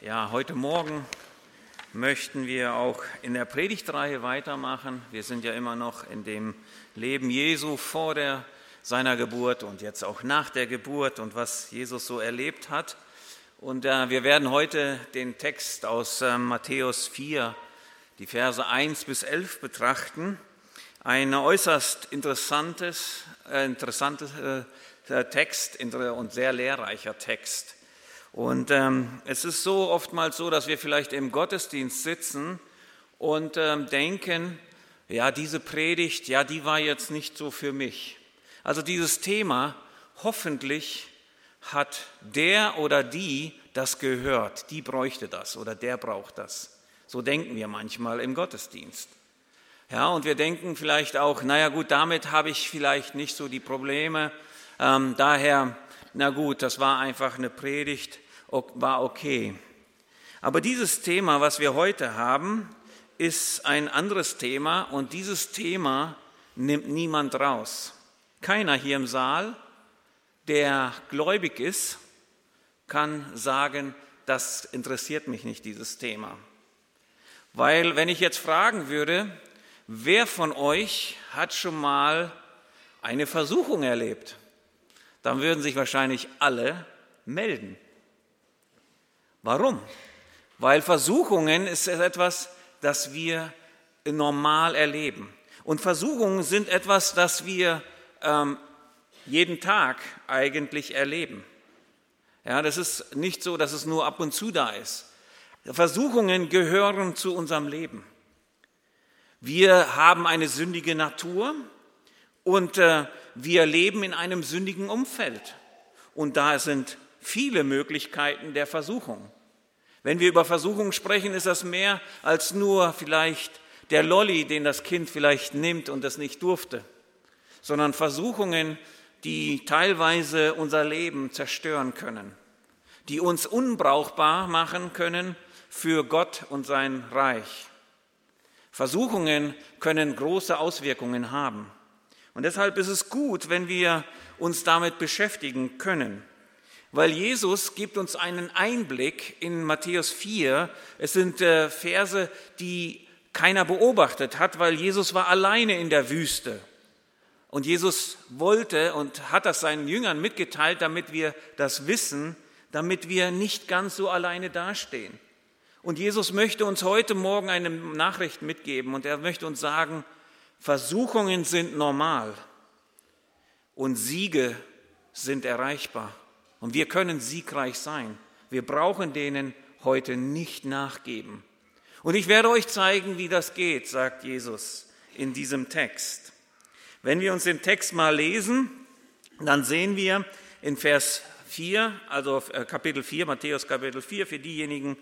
Ja, heute Morgen möchten wir auch in der Predigtreihe weitermachen. Wir sind ja immer noch in dem Leben Jesu vor der, seiner Geburt und jetzt auch nach der Geburt und was Jesus so erlebt hat. Und äh, wir werden heute den Text aus äh, Matthäus 4, die Verse 1 bis 11 betrachten. Ein äußerst interessantes, äh, interessantes äh, Text und sehr lehrreicher Text. Und ähm, es ist so oftmals so, dass wir vielleicht im Gottesdienst sitzen und ähm, denken, ja, diese Predigt, ja, die war jetzt nicht so für mich. Also dieses Thema, hoffentlich hat der oder die das gehört, die bräuchte das oder der braucht das. So denken wir manchmal im Gottesdienst. Ja, und wir denken vielleicht auch, naja gut, damit habe ich vielleicht nicht so die Probleme. Ähm, daher na gut, das war einfach eine Predigt, war okay. Aber dieses Thema, was wir heute haben, ist ein anderes Thema und dieses Thema nimmt niemand raus. Keiner hier im Saal, der gläubig ist, kann sagen, das interessiert mich nicht, dieses Thema. Weil wenn ich jetzt fragen würde, wer von euch hat schon mal eine Versuchung erlebt? dann würden sich wahrscheinlich alle melden. Warum? Weil Versuchungen ist etwas, das wir normal erleben. Und Versuchungen sind etwas, das wir ähm, jeden Tag eigentlich erleben. Ja, das ist nicht so, dass es nur ab und zu da ist. Versuchungen gehören zu unserem Leben. Wir haben eine sündige Natur und äh, wir leben in einem sündigen Umfeld. Und da sind viele Möglichkeiten der Versuchung. Wenn wir über Versuchung sprechen, ist das mehr als nur vielleicht der Lolli, den das Kind vielleicht nimmt und das nicht durfte, sondern Versuchungen, die teilweise unser Leben zerstören können, die uns unbrauchbar machen können für Gott und sein Reich. Versuchungen können große Auswirkungen haben. Und deshalb ist es gut, wenn wir uns damit beschäftigen können. Weil Jesus gibt uns einen Einblick in Matthäus 4. Es sind äh, Verse, die keiner beobachtet hat, weil Jesus war alleine in der Wüste. Und Jesus wollte und hat das seinen Jüngern mitgeteilt, damit wir das wissen, damit wir nicht ganz so alleine dastehen. Und Jesus möchte uns heute Morgen eine Nachricht mitgeben und er möchte uns sagen, Versuchungen sind normal und Siege sind erreichbar. Und wir können siegreich sein. Wir brauchen denen heute nicht nachgeben. Und ich werde euch zeigen, wie das geht, sagt Jesus in diesem Text. Wenn wir uns den Text mal lesen, dann sehen wir in Vers 4, also äh, Kapitel 4, Matthäus Kapitel 4, für diejenigen,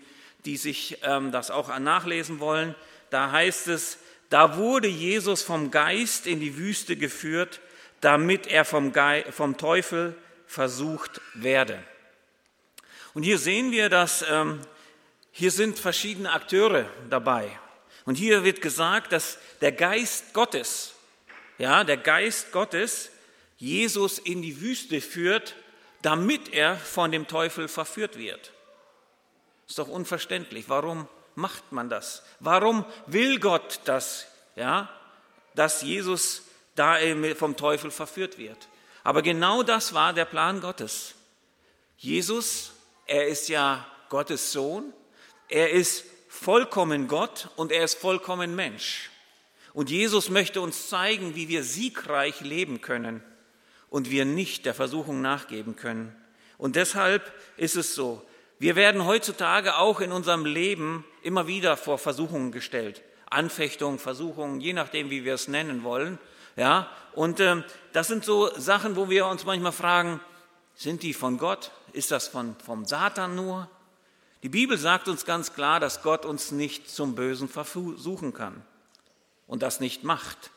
die sich ähm, das auch nachlesen wollen, da heißt es, da wurde Jesus vom Geist in die Wüste geführt, damit er vom, Teufel versucht werde. Und hier sehen wir, dass ähm, hier sind verschiedene Akteure dabei. Und hier wird gesagt, dass der Geist Gottes, ja, der Geist Gottes Jesus in die Wüste führt, damit er von dem Teufel verführt wird. Ist doch unverständlich. Warum macht man das? Warum will Gott das, ja, dass Jesus da vom Teufel verführt wird? Aber genau das war der Plan Gottes. Jesus, er ist ja Gottes Sohn, er ist vollkommen Gott und er ist vollkommen Mensch. Und Jesus möchte uns zeigen, wie wir siegreich leben können und wir nicht der Versuchung nachgeben können. Und deshalb ist es so, wir werden heutzutage auch in unserem Leben immer wieder vor Versuchungen gestellt. Anfechtungen, Versuchungen, je nachdem, wie wir es nennen wollen. Ja, und ähm, das sind so Sachen, wo wir uns manchmal fragen, sind die von Gott? Ist das von, vom Satan nur? Die Bibel sagt uns ganz klar, dass Gott uns nicht zum Bösen versuchen kann und das nicht macht.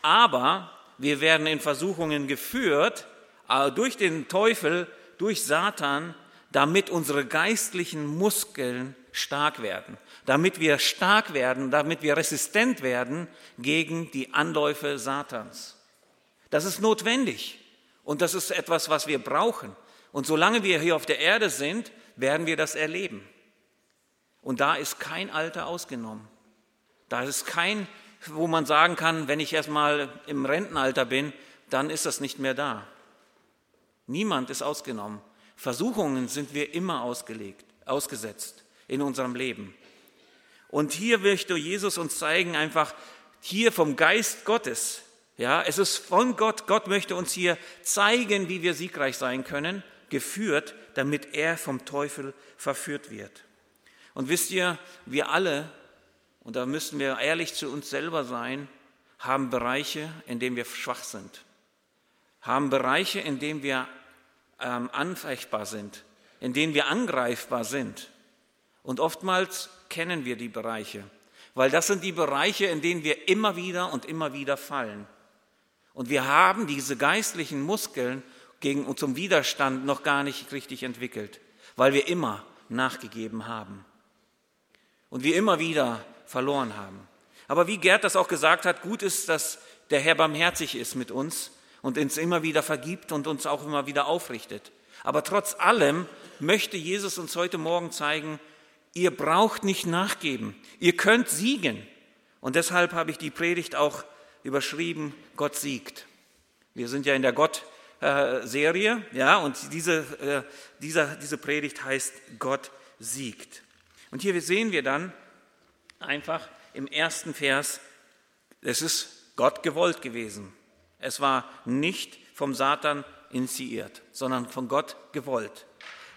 Aber wir werden in Versuchungen geführt äh, durch den Teufel, durch Satan, damit unsere geistlichen Muskeln stark werden, damit wir stark werden, damit wir resistent werden gegen die Anläufe Satans. Das ist notwendig und das ist etwas, was wir brauchen. Und solange wir hier auf der Erde sind, werden wir das erleben. Und da ist kein Alter ausgenommen. Da ist kein, wo man sagen kann, wenn ich erstmal im Rentenalter bin, dann ist das nicht mehr da. Niemand ist ausgenommen. Versuchungen sind wir immer ausgelegt, ausgesetzt in unserem Leben. Und hier möchte Jesus uns zeigen, einfach hier vom Geist Gottes. Ja, es ist von Gott. Gott möchte uns hier zeigen, wie wir siegreich sein können, geführt, damit er vom Teufel verführt wird. Und wisst ihr, wir alle, und da müssen wir ehrlich zu uns selber sein, haben Bereiche, in denen wir schwach sind, haben Bereiche, in denen wir ähm, anfechtbar sind, in denen wir angreifbar sind. Und oftmals kennen wir die Bereiche, weil das sind die Bereiche, in denen wir immer wieder und immer wieder fallen. Und wir haben diese geistlichen Muskeln gegen zum Widerstand noch gar nicht richtig entwickelt, weil wir immer nachgegeben haben und wir immer wieder verloren haben. Aber wie Gerd das auch gesagt hat, gut ist, dass der Herr barmherzig ist mit uns und uns immer wieder vergibt und uns auch immer wieder aufrichtet. Aber trotz allem möchte Jesus uns heute Morgen zeigen, ihr braucht nicht nachgeben, ihr könnt siegen. Und deshalb habe ich die Predigt auch überschrieben, Gott siegt. Wir sind ja in der Gott-Serie, ja, und diese, äh, dieser, diese Predigt heißt Gott siegt. Und hier sehen wir dann einfach im ersten Vers, es ist Gott gewollt gewesen. Es war nicht vom Satan initiiert, sondern von Gott gewollt.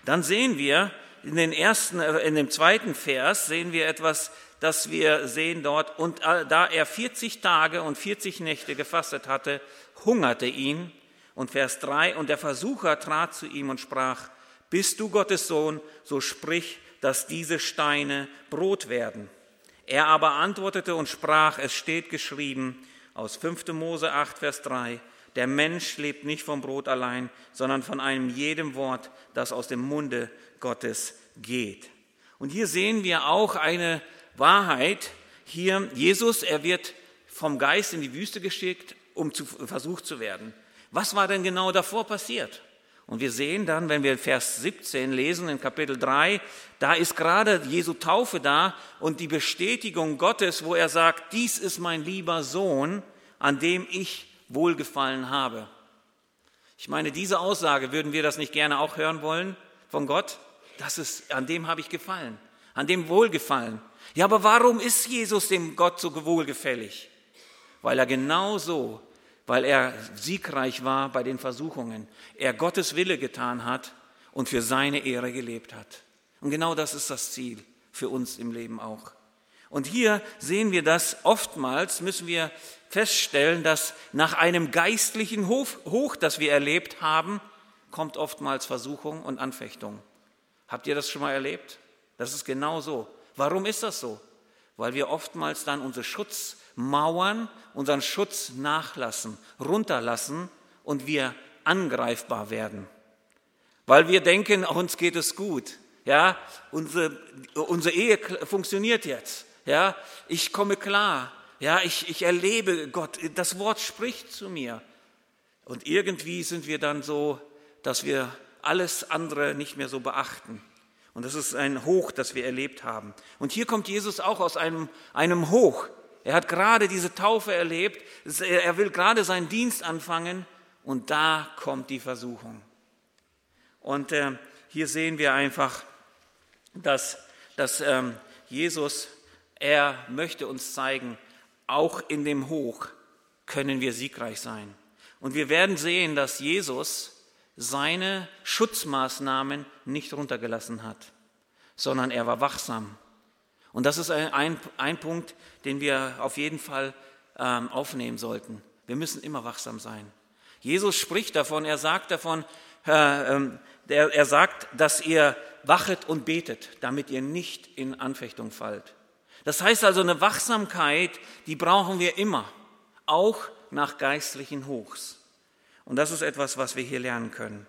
Dann sehen wir in, den ersten, äh, in dem zweiten Vers sehen wir etwas, das wir sehen dort. Und da er 40 Tage und 40 Nächte gefastet hatte, hungerte ihn. Und Vers 3, und der Versucher trat zu ihm und sprach, bist du Gottes Sohn, so sprich, dass diese Steine Brot werden. Er aber antwortete und sprach, es steht geschrieben, aus 5. Mose 8, Vers 3. Der Mensch lebt nicht vom Brot allein, sondern von einem jedem Wort, das aus dem Munde Gottes geht. Und hier sehen wir auch eine Wahrheit. Hier, Jesus, er wird vom Geist in die Wüste geschickt, um zu, versucht zu werden. Was war denn genau davor passiert? Und wir sehen dann, wenn wir Vers 17 lesen in Kapitel 3, da ist gerade Jesu Taufe da und die Bestätigung Gottes, wo er sagt, dies ist mein lieber Sohn, an dem ich wohlgefallen habe. Ich meine, diese Aussage, würden wir das nicht gerne auch hören wollen von Gott? Das ist, an dem habe ich gefallen, an dem wohlgefallen. Ja, aber warum ist Jesus dem Gott so wohlgefällig? Weil er genau so weil er siegreich war bei den Versuchungen, er Gottes Wille getan hat und für seine Ehre gelebt hat. Und genau das ist das Ziel für uns im Leben auch. Und hier sehen wir das oftmals, müssen wir feststellen, dass nach einem geistlichen Hoch, das wir erlebt haben, kommt oftmals Versuchung und Anfechtung. Habt ihr das schon mal erlebt? Das ist genau so. Warum ist das so? Weil wir oftmals dann unsere Schutz Mauern, unseren Schutz nachlassen, runterlassen und wir angreifbar werden. Weil wir denken, uns geht es gut. Ja, unsere, unsere Ehe funktioniert jetzt. Ja, ich komme klar. Ja, ich, ich erlebe Gott. Das Wort spricht zu mir. Und irgendwie sind wir dann so, dass wir alles andere nicht mehr so beachten. Und das ist ein Hoch, das wir erlebt haben. Und hier kommt Jesus auch aus einem, einem Hoch. Er hat gerade diese Taufe erlebt, er will gerade seinen Dienst anfangen und da kommt die Versuchung. Und äh, hier sehen wir einfach, dass, dass ähm, Jesus, er möchte uns zeigen, auch in dem Hoch können wir siegreich sein. Und wir werden sehen, dass Jesus seine Schutzmaßnahmen nicht runtergelassen hat, sondern er war wachsam. Und das ist ein, ein, ein Punkt, den wir auf jeden Fall ähm, aufnehmen sollten. Wir müssen immer wachsam sein. Jesus spricht davon, er sagt davon, äh, äh, er, er sagt, dass ihr wachet und betet, damit ihr nicht in Anfechtung fallt. Das heißt also, eine Wachsamkeit, die brauchen wir immer, auch nach geistlichen Hochs. Und das ist etwas, was wir hier lernen können.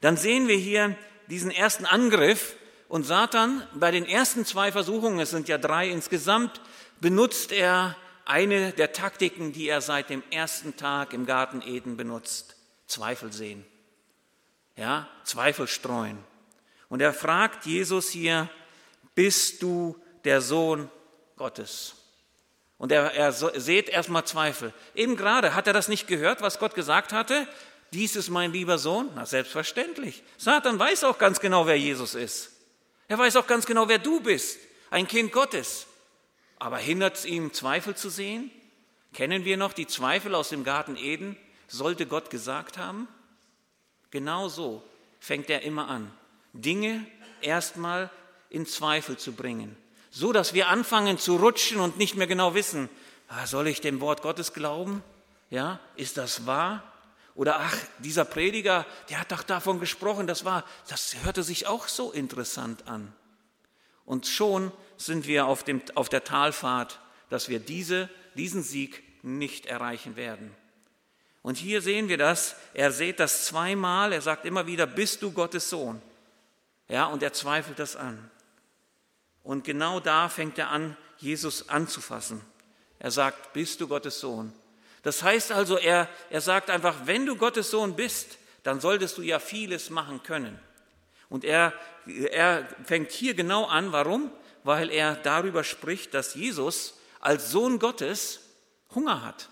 Dann sehen wir hier diesen ersten Angriff und Satan, bei den ersten zwei Versuchungen, es sind ja drei insgesamt, benutzt er eine der Taktiken, die er seit dem ersten Tag im Garten Eden benutzt. Zweifel sehen. Ja, Zweifel streuen. Und er fragt Jesus hier, bist du der Sohn Gottes? Und er, er seht erstmal Zweifel. Eben gerade, hat er das nicht gehört, was Gott gesagt hatte? Dies ist mein lieber Sohn? Na, selbstverständlich. Satan weiß auch ganz genau, wer Jesus ist. Er weiß auch ganz genau, wer du bist. Ein Kind Gottes. Aber hindert es ihm, Zweifel zu sehen? Kennen wir noch die Zweifel aus dem Garten Eden? Sollte Gott gesagt haben? Genau so fängt er immer an, Dinge erstmal in Zweifel zu bringen, so dass wir anfangen zu rutschen und nicht mehr genau wissen, ah, soll ich dem Wort Gottes glauben? Ja, ist das wahr? Oder ach, dieser Prediger, der hat doch davon gesprochen, das war, das hörte sich auch so interessant an. Und schon sind wir auf, dem, auf der Talfahrt, dass wir diese, diesen Sieg nicht erreichen werden. Und hier sehen wir das, er sieht das zweimal, er sagt immer wieder, bist du Gottes Sohn? Ja, und er zweifelt das an. Und genau da fängt er an, Jesus anzufassen. Er sagt, bist du Gottes Sohn? Das heißt also, er, er sagt einfach, wenn du Gottes Sohn bist, dann solltest du ja vieles machen können. Und er, er fängt hier genau an, warum? Weil er darüber spricht, dass Jesus als Sohn Gottes Hunger hat.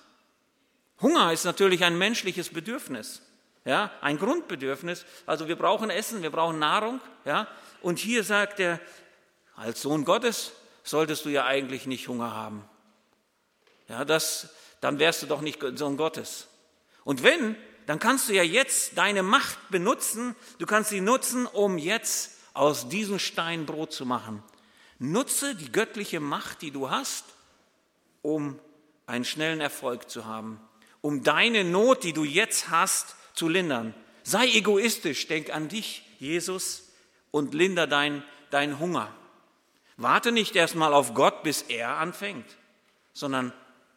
Hunger ist natürlich ein menschliches Bedürfnis, ja, ein Grundbedürfnis. Also wir brauchen Essen, wir brauchen Nahrung, ja. Und hier sagt er, als Sohn Gottes solltest du ja eigentlich nicht Hunger haben. Ja, das, dann wärst du doch nicht Sohn Gottes. Und wenn, dann kannst du ja jetzt deine Macht benutzen. Du kannst sie nutzen, um jetzt aus diesem Stein Brot zu machen. Nutze die göttliche Macht, die du hast, um einen schnellen Erfolg zu haben, um deine Not, die du jetzt hast, zu lindern. Sei egoistisch, denk an dich, Jesus, und linder deinen dein Hunger. Warte nicht erstmal auf Gott, bis er anfängt, sondern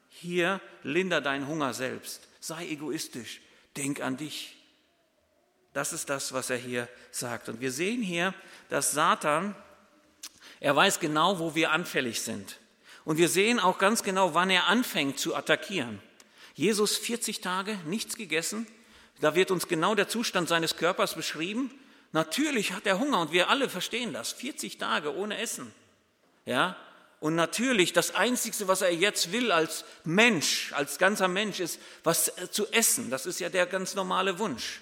hier linder deinen Hunger selbst. Sei egoistisch, denk an dich. Das ist das, was er hier sagt. Und wir sehen hier, dass Satan, er weiß genau, wo wir anfällig sind. Und wir sehen auch ganz genau, wann er anfängt zu attackieren. Jesus 40 Tage nichts gegessen. Da wird uns genau der Zustand seines Körpers beschrieben. Natürlich hat er Hunger und wir alle verstehen das. 40 Tage ohne Essen. Ja, und natürlich, das Einzige, was er jetzt will als Mensch, als ganzer Mensch, ist, was zu essen. Das ist ja der ganz normale Wunsch.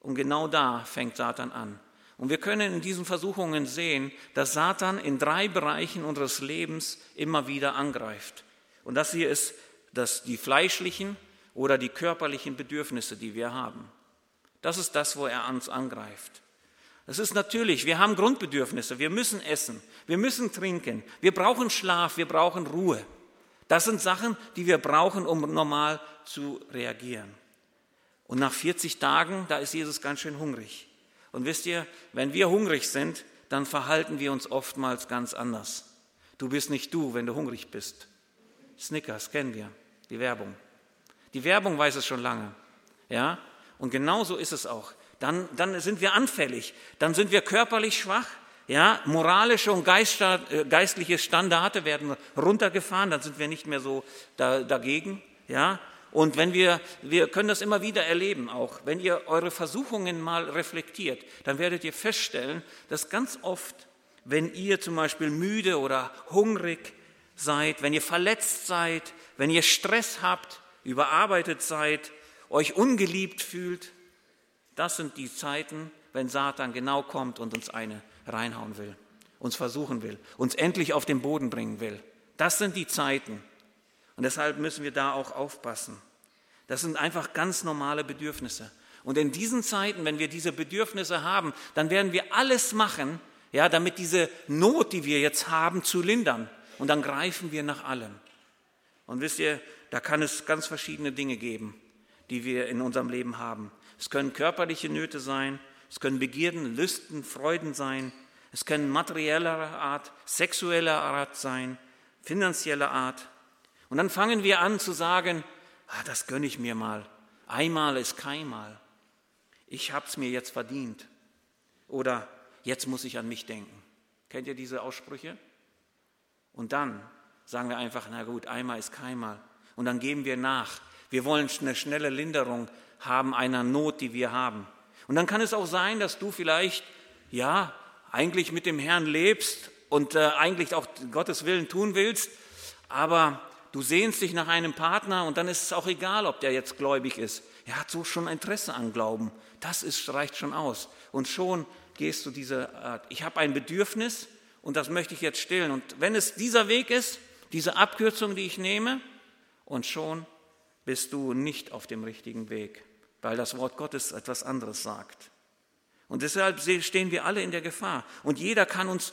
Und genau da fängt Satan an. Und wir können in diesen Versuchungen sehen, dass Satan in drei Bereichen unseres Lebens immer wieder angreift. Und das hier ist das, die fleischlichen oder die körperlichen Bedürfnisse, die wir haben. Das ist das, wo er uns angreift. Das ist natürlich, wir haben Grundbedürfnisse, wir müssen essen, wir müssen trinken, wir brauchen Schlaf, wir brauchen Ruhe. Das sind Sachen, die wir brauchen, um normal zu reagieren. Und nach 40 Tagen, da ist Jesus ganz schön hungrig. Und wisst ihr, wenn wir hungrig sind, dann verhalten wir uns oftmals ganz anders. Du bist nicht du, wenn du hungrig bist. Snickers kennen wir, die Werbung. Die Werbung weiß es schon lange. Ja? Und genauso ist es auch dann, dann sind wir anfällig, dann sind wir körperlich schwach, ja, moralische und äh, geistliche Standarte werden runtergefahren, dann sind wir nicht mehr so da, dagegen, ja. Und wenn wir, wir können das immer wieder erleben auch, wenn ihr eure Versuchungen mal reflektiert, dann werdet ihr feststellen, dass ganz oft, wenn ihr zum Beispiel müde oder hungrig seid, wenn ihr verletzt seid, wenn ihr Stress habt, überarbeitet seid, euch ungeliebt fühlt, das sind die Zeiten, wenn Satan genau kommt und uns eine reinhauen will, uns versuchen will, uns endlich auf den Boden bringen will. Das sind die Zeiten. Und deshalb müssen wir da auch aufpassen. Das sind einfach ganz normale Bedürfnisse. Und in diesen Zeiten, wenn wir diese Bedürfnisse haben, dann werden wir alles machen, ja, damit diese Not, die wir jetzt haben, zu lindern. Und dann greifen wir nach allem. Und wisst ihr, da kann es ganz verschiedene Dinge geben, die wir in unserem Leben haben. Es können körperliche Nöte sein, es können Begierden, Lüsten, Freuden sein, es können materieller Art, sexueller Art sein, finanzieller Art. Und dann fangen wir an zu sagen, ah, das gönne ich mir mal. Einmal ist keinmal. Ich habe es mir jetzt verdient. Oder jetzt muss ich an mich denken. Kennt ihr diese Aussprüche? Und dann sagen wir einfach, na gut, einmal ist keinmal. Und dann geben wir nach. Wir wollen eine schnelle Linderung haben einer Not, die wir haben. Und dann kann es auch sein, dass du vielleicht, ja, eigentlich mit dem Herrn lebst und äh, eigentlich auch Gottes Willen tun willst, aber du sehnst dich nach einem Partner und dann ist es auch egal, ob der jetzt gläubig ist. Er hat so schon Interesse an Glauben. Das ist, reicht schon aus. Und schon gehst du diese Art. Ich habe ein Bedürfnis und das möchte ich jetzt stillen. Und wenn es dieser Weg ist, diese Abkürzung, die ich nehme, und schon bist du nicht auf dem richtigen Weg, weil das Wort Gottes etwas anderes sagt. Und deshalb stehen wir alle in der Gefahr. Und jeder kann uns,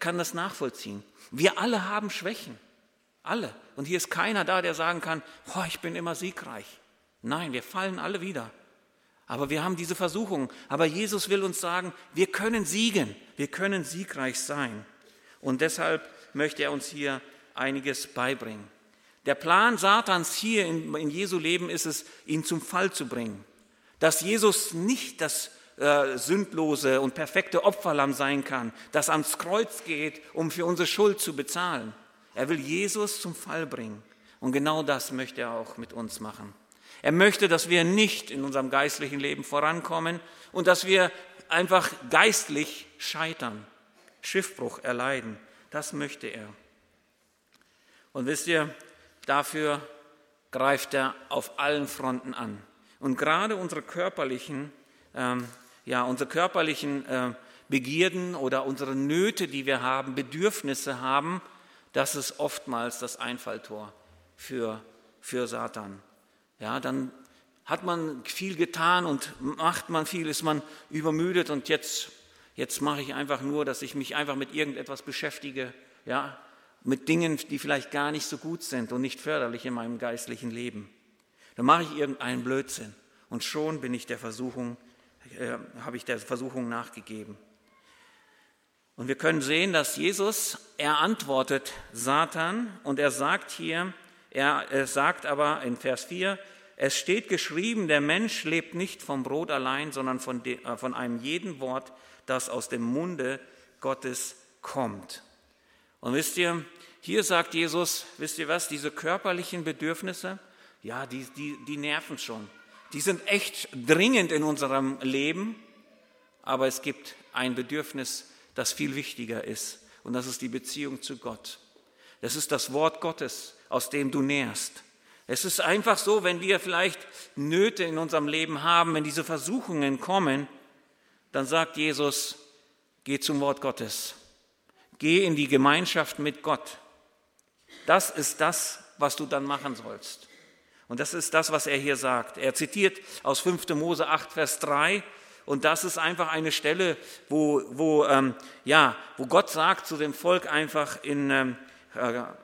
kann das nachvollziehen. Wir alle haben Schwächen. Alle. Und hier ist keiner da, der sagen kann, oh, ich bin immer siegreich. Nein, wir fallen alle wieder. Aber wir haben diese Versuchung. Aber Jesus will uns sagen, wir können siegen, wir können siegreich sein. Und deshalb möchte er uns hier einiges beibringen. Der Plan Satans hier in, in Jesu Leben ist es, ihn zum Fall zu bringen. Dass Jesus nicht das äh, sündlose und perfekte Opferlamm sein kann, das ans Kreuz geht, um für unsere Schuld zu bezahlen. Er will Jesus zum Fall bringen. Und genau das möchte er auch mit uns machen. Er möchte, dass wir nicht in unserem geistlichen Leben vorankommen und dass wir einfach geistlich scheitern, Schiffbruch erleiden. Das möchte er. Und wisst ihr, dafür greift er auf allen Fronten an. Und gerade unsere körperlichen, ähm, ja, unsere körperlichen äh, Begierden oder unsere Nöte, die wir haben, Bedürfnisse haben, das ist oftmals das Einfalltor für, für Satan. Ja, dann hat man viel getan und macht man viel, ist man übermüdet und jetzt, jetzt mache ich einfach nur, dass ich mich einfach mit irgendetwas beschäftige, ja, mit Dingen, die vielleicht gar nicht so gut sind und nicht förderlich in meinem geistlichen Leben. Dann mache ich irgendeinen Blödsinn und schon bin ich der Versuchung, äh, habe ich der Versuchung nachgegeben. Und wir können sehen, dass Jesus, er antwortet Satan und er sagt hier, er, er sagt aber in Vers 4, es steht geschrieben, der Mensch lebt nicht vom Brot allein, sondern von, de, äh, von einem jeden Wort, das aus dem Munde Gottes kommt. Und wisst ihr, hier sagt Jesus, wisst ihr was, diese körperlichen Bedürfnisse, ja, die, die, die nerven schon. Die sind echt dringend in unserem Leben, aber es gibt ein Bedürfnis, das viel wichtiger ist, und das ist die Beziehung zu Gott. Das ist das Wort Gottes, aus dem du nährst. Es ist einfach so, wenn wir vielleicht Nöte in unserem Leben haben, wenn diese Versuchungen kommen, dann sagt Jesus, geh zum Wort Gottes. Geh in die Gemeinschaft mit Gott. Das ist das, was du dann machen sollst. Und das ist das, was er hier sagt. Er zitiert aus 5. Mose 8, Vers 3. Und das ist einfach eine Stelle, wo, wo, ähm, ja, wo Gott sagt zu dem Volk einfach in ähm,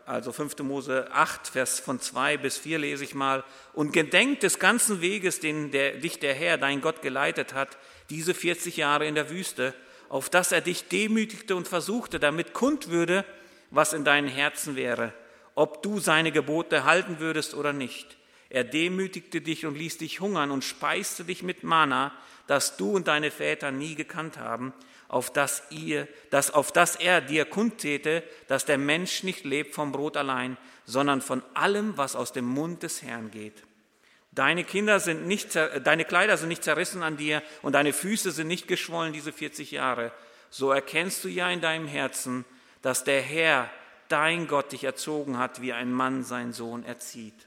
also 5. Mose 8, Vers von 2 bis 4 lese ich mal, und gedenkt des ganzen Weges, den der, dich der Herr, dein Gott, geleitet hat, diese 40 Jahre in der Wüste, auf dass er dich demütigte und versuchte, damit kund würde, was in deinen Herzen wäre, ob du seine Gebote halten würdest oder nicht. Er demütigte dich und ließ dich hungern und speiste dich mit Mana, das du und deine Väter nie gekannt haben, auf das, ihr, das, auf das er dir kundtäte, dass der Mensch nicht lebt vom Brot allein, sondern von allem, was aus dem Mund des Herrn geht. Deine, Kinder sind nicht, deine Kleider sind nicht zerrissen an dir und deine Füße sind nicht geschwollen diese 40 Jahre. So erkennst du ja in deinem Herzen, dass der Herr, dein Gott, dich erzogen hat, wie ein Mann seinen Sohn erzieht.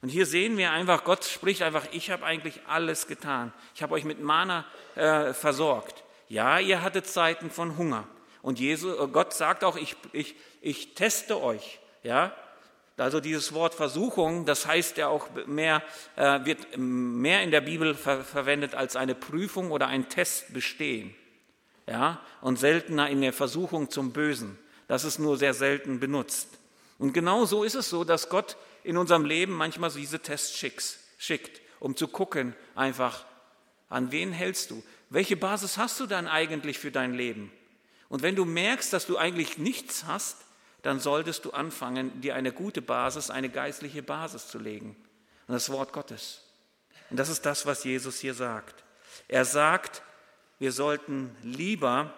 Und hier sehen wir einfach, Gott spricht einfach, ich habe eigentlich alles getan. Ich habe euch mit Mana äh, versorgt. Ja, ihr hattet Zeiten von Hunger. Und Jesus, äh, Gott sagt auch, ich, ich, ich teste euch. Ja, also dieses Wort Versuchung, das heißt ja auch mehr, äh, wird mehr in der Bibel ver verwendet als eine Prüfung oder ein Test bestehen. Ja, und seltener in der Versuchung zum Bösen. Das ist nur sehr selten benutzt. Und genau so ist es so, dass Gott in unserem Leben manchmal diese Tests schickt, um zu gucken, einfach, an wen hältst du? welche Basis hast du dann eigentlich für dein Leben? Und wenn du merkst, dass du eigentlich nichts hast, dann solltest du anfangen, dir eine gute Basis, eine geistliche Basis zu legen. Und das Wort Gottes. Und das ist das, was Jesus hier sagt. Er sagt, wir sollten lieber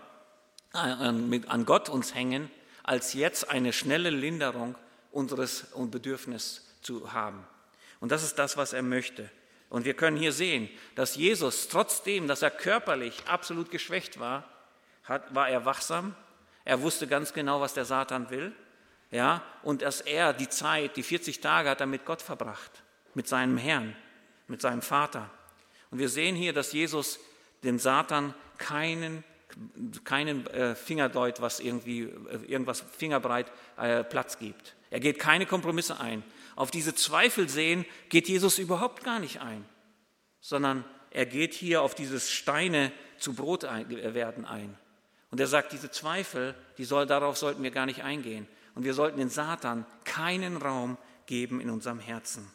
an Gott uns hängen, als jetzt eine schnelle Linderung unseres Bedürfnisses zu haben. Und das ist das, was er möchte. Und wir können hier sehen, dass Jesus, trotzdem, dass er körperlich absolut geschwächt war, hat, war er wachsam. Er wusste ganz genau, was der Satan will. Ja, und dass er die Zeit, die 40 Tage hat er mit Gott verbracht, mit seinem Herrn, mit seinem Vater. Und wir sehen hier, dass Jesus dem Satan keinen, keinen äh, Fingerdeut, was irgendwie, äh, irgendwas fingerbreit äh, Platz gibt. Er geht keine Kompromisse ein. Auf diese Zweifel sehen geht Jesus überhaupt gar nicht ein, sondern er geht hier auf dieses Steine zu Brot werden ein. Und er sagt, diese Zweifel, die soll, darauf sollten wir gar nicht eingehen. Und wir sollten den Satan keinen Raum geben in unserem Herzen.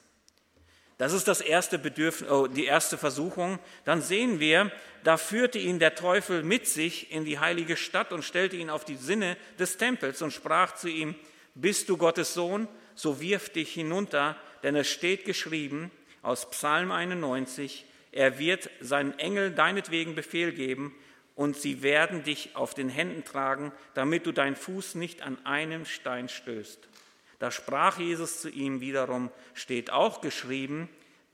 Das ist das erste Bedürfnis, oh, die erste Versuchung. Dann sehen wir, da führte ihn der Teufel mit sich in die heilige Stadt und stellte ihn auf die Sinne des Tempels und sprach zu ihm, bist du Gottes Sohn, so wirf dich hinunter, denn es steht geschrieben aus Psalm 91, er wird seinen Engel deinetwegen Befehl geben und sie werden dich auf den Händen tragen, damit du deinen Fuß nicht an einem Stein stößt. Da sprach Jesus zu ihm wiederum, steht auch geschrieben,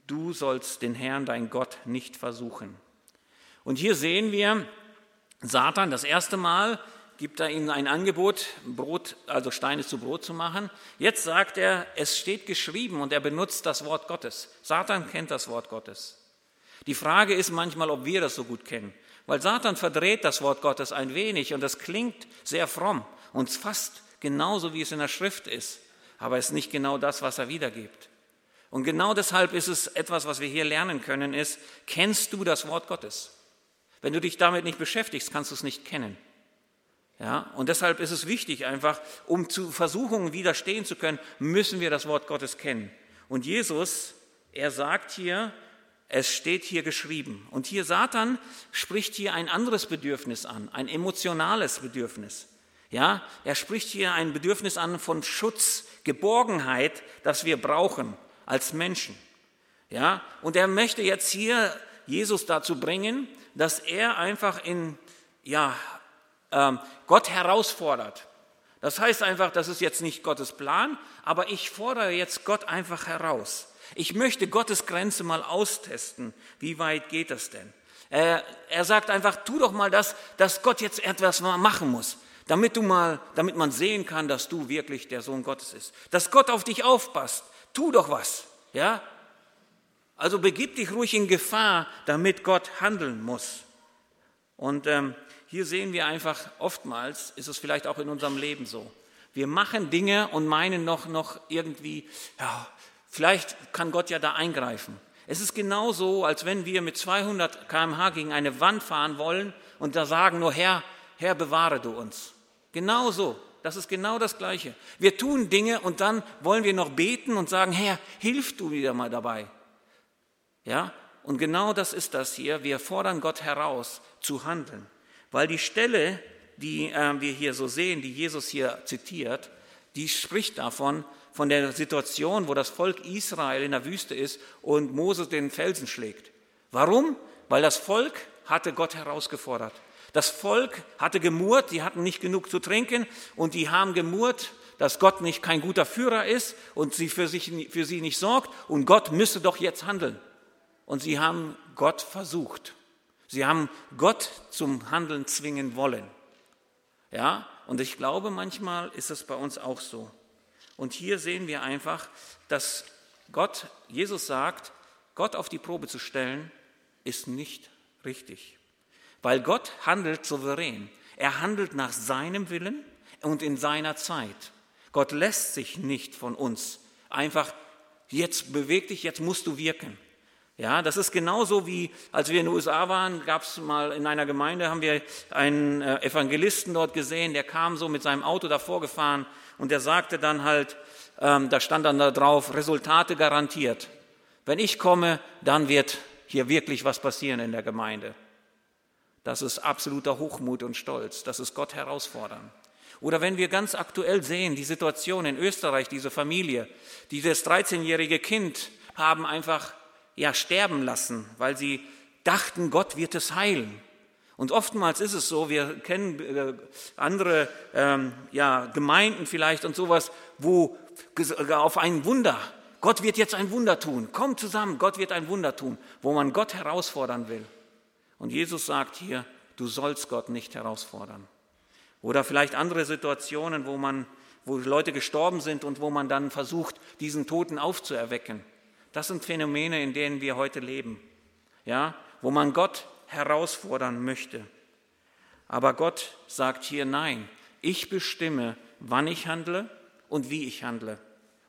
du sollst den Herrn, dein Gott, nicht versuchen. Und hier sehen wir, Satan das erste Mal gibt er ihnen ein Angebot, Brot, also Steine zu Brot zu machen. Jetzt sagt er, es steht geschrieben und er benutzt das Wort Gottes. Satan kennt das Wort Gottes. Die Frage ist manchmal, ob wir das so gut kennen. Weil Satan verdreht das Wort Gottes ein wenig und das klingt sehr fromm und fast genauso, wie es in der Schrift ist. Aber es ist nicht genau das, was er wiedergibt. Und genau deshalb ist es etwas, was wir hier lernen können, ist, kennst du das Wort Gottes? Wenn du dich damit nicht beschäftigst, kannst du es nicht kennen. Ja, und deshalb ist es wichtig einfach, um zu Versuchungen widerstehen zu können, müssen wir das Wort Gottes kennen. Und Jesus, er sagt hier, es steht hier geschrieben. Und hier Satan spricht hier ein anderes Bedürfnis an, ein emotionales Bedürfnis. Ja, er spricht hier ein Bedürfnis an von Schutz, Geborgenheit, das wir brauchen als Menschen. Ja, und er möchte jetzt hier Jesus dazu bringen, dass er einfach in, ja, ähm, Gott herausfordert. Das heißt einfach, das ist jetzt nicht Gottes Plan, aber ich fordere jetzt Gott einfach heraus. Ich möchte Gottes Grenze mal austesten. Wie weit geht das denn? Er, er sagt einfach, tu doch mal das, dass Gott jetzt etwas machen muss, damit du mal, damit man sehen kann, dass du wirklich der Sohn Gottes ist. Dass Gott auf dich aufpasst. Tu doch was, ja? Also begib dich ruhig in Gefahr, damit Gott handeln muss. Und ähm, hier sehen wir einfach, oftmals ist es vielleicht auch in unserem Leben so. Wir machen Dinge und meinen noch, noch irgendwie, ja, Vielleicht kann Gott ja da eingreifen. Es ist genauso, als wenn wir mit 200 km/h gegen eine Wand fahren wollen und da sagen nur, Herr, Herr, bewahre du uns. Genauso. Das ist genau das Gleiche. Wir tun Dinge und dann wollen wir noch beten und sagen, Herr, hilf du wieder mal dabei. Ja? Und genau das ist das hier. Wir fordern Gott heraus, zu handeln. Weil die Stelle, die äh, wir hier so sehen, die Jesus hier zitiert, die spricht davon, von der Situation, wo das Volk Israel in der Wüste ist und Moses den Felsen schlägt. Warum? Weil das Volk hatte Gott herausgefordert. Das Volk hatte gemurrt, die hatten nicht genug zu trinken und die haben gemurrt, dass Gott nicht kein guter Führer ist und sie für, sich, für sie nicht sorgt und Gott müsse doch jetzt handeln. Und sie haben Gott versucht. Sie haben Gott zum Handeln zwingen wollen. Ja, und ich glaube, manchmal ist es bei uns auch so. Und hier sehen wir einfach, dass Gott, Jesus sagt, Gott auf die Probe zu stellen, ist nicht richtig. Weil Gott handelt souverän. Er handelt nach seinem Willen und in seiner Zeit. Gott lässt sich nicht von uns einfach, jetzt beweg dich, jetzt musst du wirken. Ja, das ist genauso wie, als wir in den USA waren, gab es mal in einer Gemeinde, haben wir einen äh, Evangelisten dort gesehen, der kam so mit seinem Auto davor gefahren und der sagte dann halt, ähm, da stand dann da drauf, Resultate garantiert. Wenn ich komme, dann wird hier wirklich was passieren in der Gemeinde. Das ist absoluter Hochmut und Stolz. Das ist Gott herausfordern. Oder wenn wir ganz aktuell sehen, die Situation in Österreich, diese Familie, dieses 13-jährige Kind haben einfach ja sterben lassen, weil sie dachten, Gott wird es heilen. Und oftmals ist es so, wir kennen äh, andere ähm, ja, Gemeinden vielleicht und sowas, wo äh, auf ein Wunder, Gott wird jetzt ein Wunder tun, kommt zusammen, Gott wird ein Wunder tun, wo man Gott herausfordern will. Und Jesus sagt hier, du du sollst Gott nicht herausfordern. Oder vielleicht andere Situationen, wo man wo Leute gestorben sind und wo man dann versucht, diesen Toten aufzuerwecken. Das sind Phänomene, in denen wir heute leben. Ja, wo man Gott herausfordern möchte. Aber Gott sagt hier nein. Ich bestimme, wann ich handle und wie ich handle.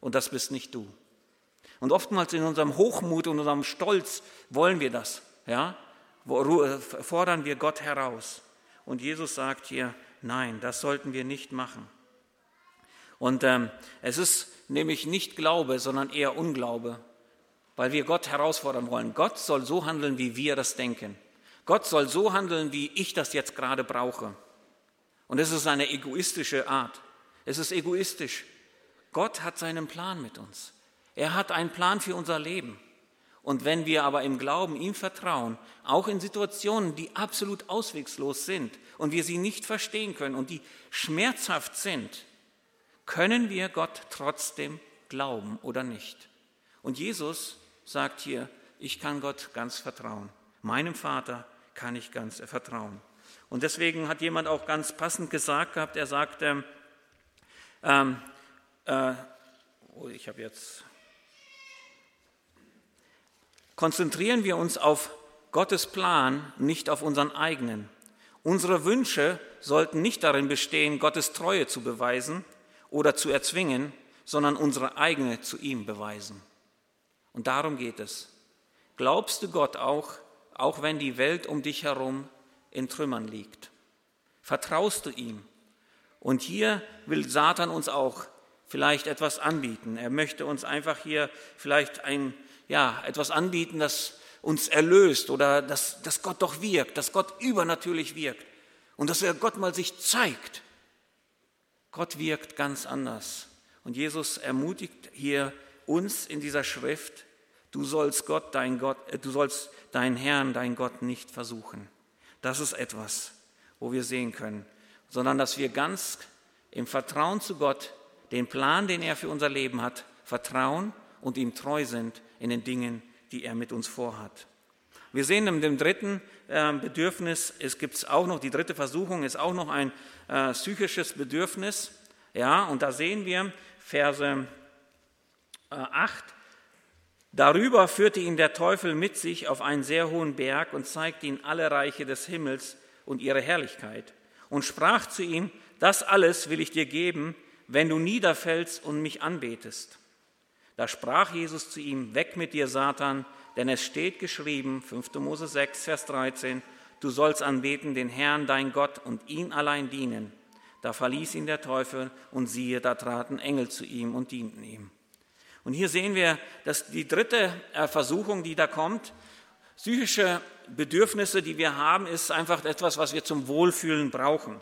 Und das bist nicht du. Und oftmals in unserem Hochmut und unserem Stolz wollen wir das. Ja? Fordern wir Gott heraus. Und Jesus sagt hier, nein, das sollten wir nicht machen. Und ähm, es ist nämlich nicht Glaube, sondern eher Unglaube, weil wir Gott herausfordern wollen. Gott soll so handeln, wie wir das denken. Gott soll so handeln, wie ich das jetzt gerade brauche. Und es ist eine egoistische Art. Es ist egoistisch. Gott hat seinen Plan mit uns. Er hat einen Plan für unser Leben. Und wenn wir aber im Glauben ihm vertrauen, auch in Situationen, die absolut auswegslos sind und wir sie nicht verstehen können und die schmerzhaft sind, können wir Gott trotzdem glauben oder nicht? Und Jesus sagt hier, ich kann Gott ganz vertrauen. Meinem Vater kann ich ganz vertrauen. Und deswegen hat jemand auch ganz passend gesagt gehabt, er sagte, ähm, äh, oh, ich habe jetzt, konzentrieren wir uns auf Gottes Plan, nicht auf unseren eigenen. Unsere Wünsche sollten nicht darin bestehen, Gottes Treue zu beweisen, oder zu erzwingen, sondern unsere eigene zu ihm beweisen. Und darum geht es. Glaubst du Gott auch, auch wenn die Welt um dich herum in Trümmern liegt? Vertraust du ihm? Und hier will Satan uns auch vielleicht etwas anbieten. Er möchte uns einfach hier vielleicht ein, ja, etwas anbieten, das uns erlöst oder dass, dass Gott doch wirkt, dass Gott übernatürlich wirkt und dass er Gott mal sich zeigt. Gott wirkt ganz anders. Und Jesus ermutigt hier uns in dieser Schrift, du sollst Gott, dein Gott, äh, du sollst deinen Herrn, dein Gott nicht versuchen. Das ist etwas, wo wir sehen können, sondern dass wir ganz im Vertrauen zu Gott den Plan, den er für unser Leben hat, vertrauen und ihm treu sind in den Dingen, die er mit uns vorhat. Wir sehen in dem dritten äh, Bedürfnis, es gibt auch noch, die dritte Versuchung ist auch noch ein äh, psychisches Bedürfnis. Ja, und da sehen wir Verse äh, 8. Darüber führte ihn der Teufel mit sich auf einen sehr hohen Berg und zeigte ihm alle Reiche des Himmels und ihre Herrlichkeit und sprach zu ihm, das alles will ich dir geben, wenn du niederfällst und mich anbetest. Da sprach Jesus zu ihm, weg mit dir, Satan, denn es steht geschrieben, 5. Mose 6, Vers 13, du sollst anbeten den Herrn, dein Gott, und ihn allein dienen. Da verließ ihn der Teufel und siehe, da traten Engel zu ihm und dienten ihm. Und hier sehen wir, dass die dritte äh, Versuchung, die da kommt, psychische Bedürfnisse, die wir haben, ist einfach etwas, was wir zum Wohlfühlen brauchen.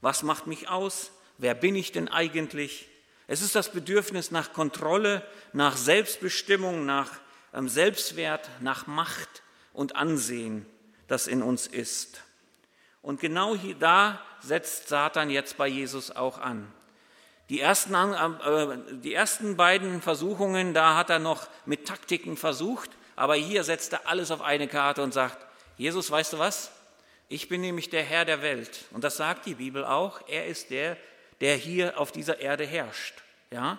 Was macht mich aus? Wer bin ich denn eigentlich? Es ist das Bedürfnis nach Kontrolle, nach Selbstbestimmung, nach ähm, Selbstwert, nach Macht und Ansehen, das in uns ist. Und genau hier, da setzt Satan jetzt bei Jesus auch an. Die ersten, äh, die ersten beiden Versuchungen, da hat er noch mit Taktiken versucht, aber hier setzt er alles auf eine Karte und sagt, Jesus, weißt du was? Ich bin nämlich der Herr der Welt. Und das sagt die Bibel auch. Er ist der, der hier auf dieser Erde herrscht. Ja?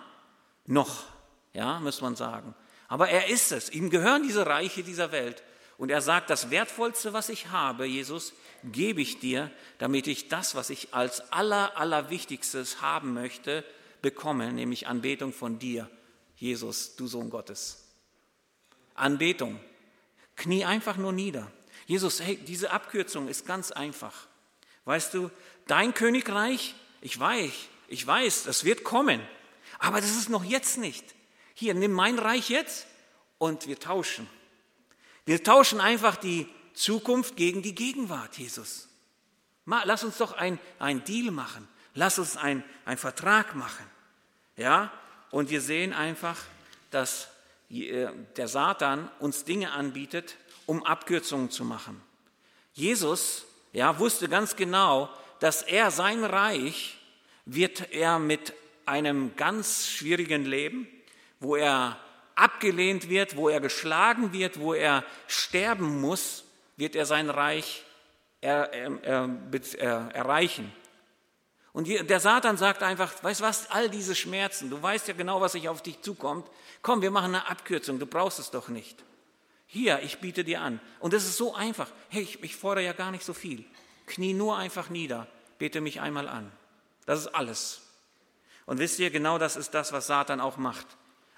Noch, ja, muss man sagen. Aber er ist es. Ihm gehören diese Reiche dieser Welt. Und er sagt, das Wertvollste, was ich habe, Jesus, gebe ich dir, damit ich das, was ich als aller, allerwichtigstes haben möchte, bekomme, nämlich Anbetung von dir, Jesus, du Sohn Gottes. Anbetung. Knie einfach nur nieder. Jesus, hey, diese Abkürzung ist ganz einfach. Weißt du, dein Königreich, ich weiß, ich weiß, das wird kommen, aber das ist noch jetzt nicht. Hier, nimm mein Reich jetzt und wir tauschen. Wir tauschen einfach die Zukunft gegen die Gegenwart, Jesus. Lass uns doch ein, ein Deal machen. Lass uns einen Vertrag machen. Ja? Und wir sehen einfach, dass äh, der Satan uns Dinge anbietet, um Abkürzungen zu machen. Jesus ja, wusste ganz genau, dass er sein Reich wird er mit einem ganz schwierigen Leben, wo er abgelehnt wird, wo er geschlagen wird, wo er sterben muss, wird er sein Reich er, er, er, erreichen. Und der Satan sagt einfach, weißt du was, all diese Schmerzen, du weißt ja genau, was sich auf dich zukommt. Komm, wir machen eine Abkürzung, du brauchst es doch nicht. Hier, ich biete dir an. Und es ist so einfach. Hey, ich, ich fordere ja gar nicht so viel. Knie nur einfach nieder, bete mich einmal an. Das ist alles. Und wisst ihr, genau das ist das, was Satan auch macht.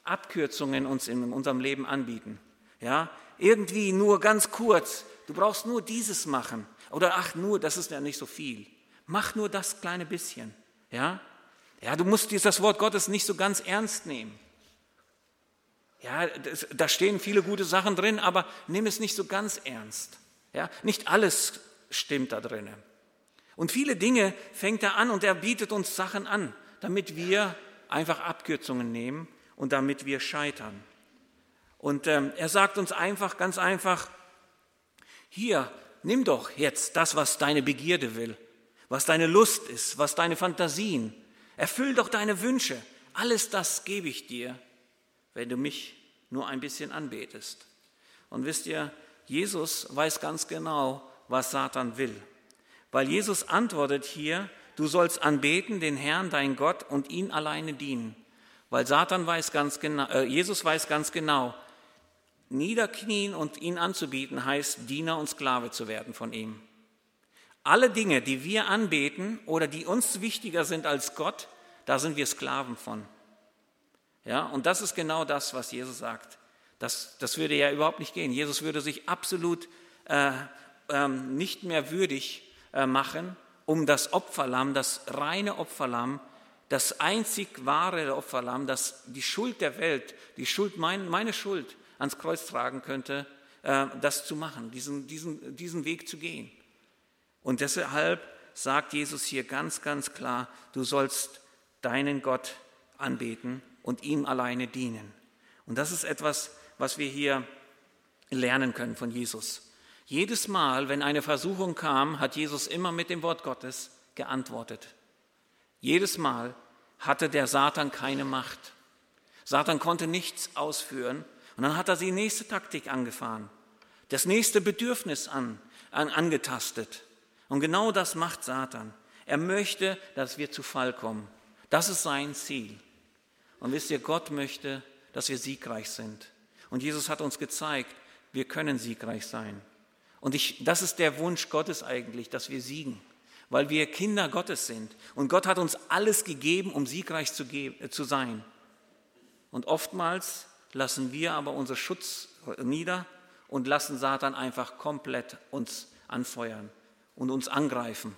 Abkürzungen uns in unserem Leben anbieten. Ja, irgendwie nur ganz kurz. Du brauchst nur dieses machen. Oder ach, nur, das ist ja nicht so viel. Mach nur das kleine bisschen. Ja, ja, du musst das Wort Gottes nicht so ganz ernst nehmen. Ja, das, da stehen viele gute Sachen drin, aber nimm es nicht so ganz ernst. Ja, nicht alles stimmt da drin. Und viele Dinge fängt er an und er bietet uns Sachen an, damit wir einfach Abkürzungen nehmen und damit wir scheitern. Und ähm, er sagt uns einfach, ganz einfach, hier, nimm doch jetzt das, was deine Begierde will, was deine Lust ist, was deine Fantasien, erfüll doch deine Wünsche. Alles das gebe ich dir, wenn du mich nur ein bisschen anbetest. Und wisst ihr, Jesus weiß ganz genau, was Satan will. Weil Jesus antwortet hier, du sollst anbeten den Herrn, dein Gott, und ihn alleine dienen. Weil Satan weiß ganz genau, äh, Jesus weiß ganz genau, niederknien und ihn anzubieten heißt, Diener und Sklave zu werden von ihm. Alle Dinge, die wir anbeten oder die uns wichtiger sind als Gott, da sind wir Sklaven von. Ja, und das ist genau das, was Jesus sagt. Das, das würde ja überhaupt nicht gehen. Jesus würde sich absolut äh, ähm, nicht mehr würdig äh, machen, um das Opferlamm, das reine Opferlamm, das einzig wahre Opferlamm, das die Schuld der Welt, die Schuld, mein, meine Schuld ans Kreuz tragen könnte, äh, das zu machen, diesen, diesen, diesen Weg zu gehen. Und deshalb sagt Jesus hier ganz, ganz klar, du sollst deinen Gott anbeten und ihm alleine dienen. Und das ist etwas, was wir hier lernen können von Jesus. Jedes Mal, wenn eine Versuchung kam, hat Jesus immer mit dem Wort Gottes geantwortet. Jedes Mal hatte der Satan keine Macht. Satan konnte nichts ausführen und dann hat er die nächste Taktik angefahren, das nächste Bedürfnis an, an, angetastet. Und genau das macht Satan. Er möchte, dass wir zu Fall kommen. Das ist sein Ziel. Und wisst ihr, Gott möchte, dass wir siegreich sind. Und Jesus hat uns gezeigt, wir können siegreich sein. Und ich, das ist der Wunsch Gottes eigentlich, dass wir siegen, weil wir Kinder Gottes sind. Und Gott hat uns alles gegeben, um siegreich zu, äh, zu sein. Und oftmals lassen wir aber unseren Schutz nieder und lassen Satan einfach komplett uns anfeuern und uns angreifen.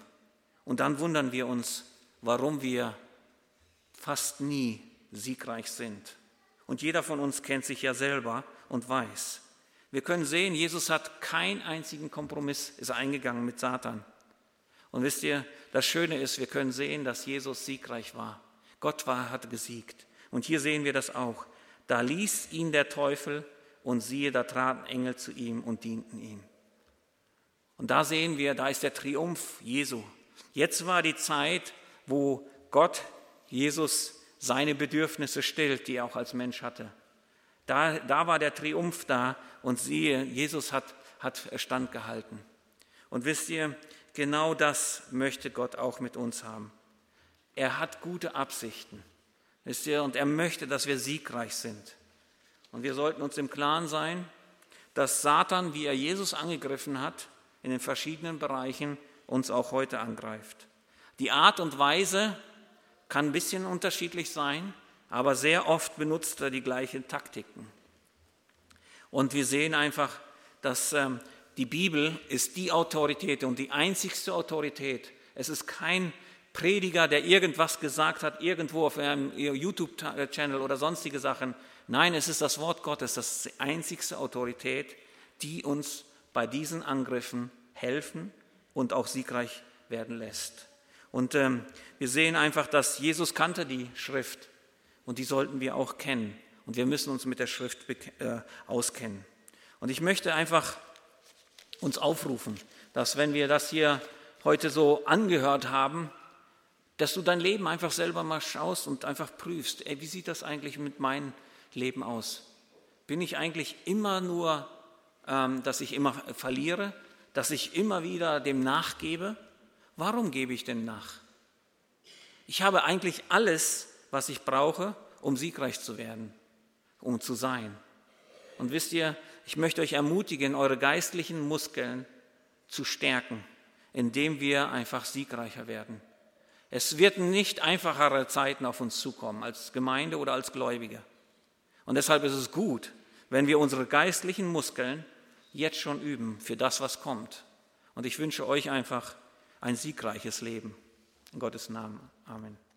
Und dann wundern wir uns, warum wir fast nie siegreich sind. Und jeder von uns kennt sich ja selber und weiß, wir können sehen, Jesus hat keinen einzigen Kompromiss ist eingegangen mit Satan. Und wisst ihr, das Schöne ist, wir können sehen, dass Jesus siegreich war. Gott war, hat gesiegt. Und hier sehen wir das auch. Da ließ ihn der Teufel und siehe, da traten Engel zu ihm und dienten ihm. Und da sehen wir, da ist der Triumph Jesu. Jetzt war die Zeit, wo Gott Jesus seine Bedürfnisse stillt, die er auch als Mensch hatte. Da, da war der Triumph da und siehe, Jesus hat, hat standgehalten. Und wisst ihr, genau das möchte Gott auch mit uns haben. Er hat gute Absichten. Wisst ihr, und er möchte, dass wir siegreich sind. Und wir sollten uns im Klaren sein, dass Satan, wie er Jesus angegriffen hat, in den verschiedenen Bereichen uns auch heute angreift. Die Art und Weise kann ein bisschen unterschiedlich sein, aber sehr oft benutzt er die gleichen Taktiken. Und wir sehen einfach, dass ähm, die Bibel ist die Autorität und die einzigste Autorität. Es ist kein Prediger, der irgendwas gesagt hat, irgendwo auf einem YouTube-Channel oder sonstige Sachen. Nein, es ist das Wort Gottes, das ist die einzigste Autorität, die uns bei diesen Angriffen helfen und auch siegreich werden lässt. Und ähm, wir sehen einfach, dass Jesus kannte die Schrift und die sollten wir auch kennen. Und wir müssen uns mit der Schrift äh, auskennen. Und ich möchte einfach uns aufrufen, dass wenn wir das hier heute so angehört haben, dass du dein Leben einfach selber mal schaust und einfach prüfst, ey, wie sieht das eigentlich mit meinem Leben aus? Bin ich eigentlich immer nur, ähm, dass ich immer verliere? dass ich immer wieder dem nachgebe? Warum gebe ich denn nach? Ich habe eigentlich alles, was ich brauche, um siegreich zu werden, um zu sein. Und wisst ihr, ich möchte euch ermutigen, eure geistlichen Muskeln zu stärken, indem wir einfach siegreicher werden. Es wird nicht einfachere Zeiten auf uns zukommen als Gemeinde oder als Gläubige. Und deshalb ist es gut, wenn wir unsere geistlichen Muskeln jetzt schon üben für das, was kommt. Und ich wünsche euch einfach ein siegreiches Leben. In Gottes Namen. Amen.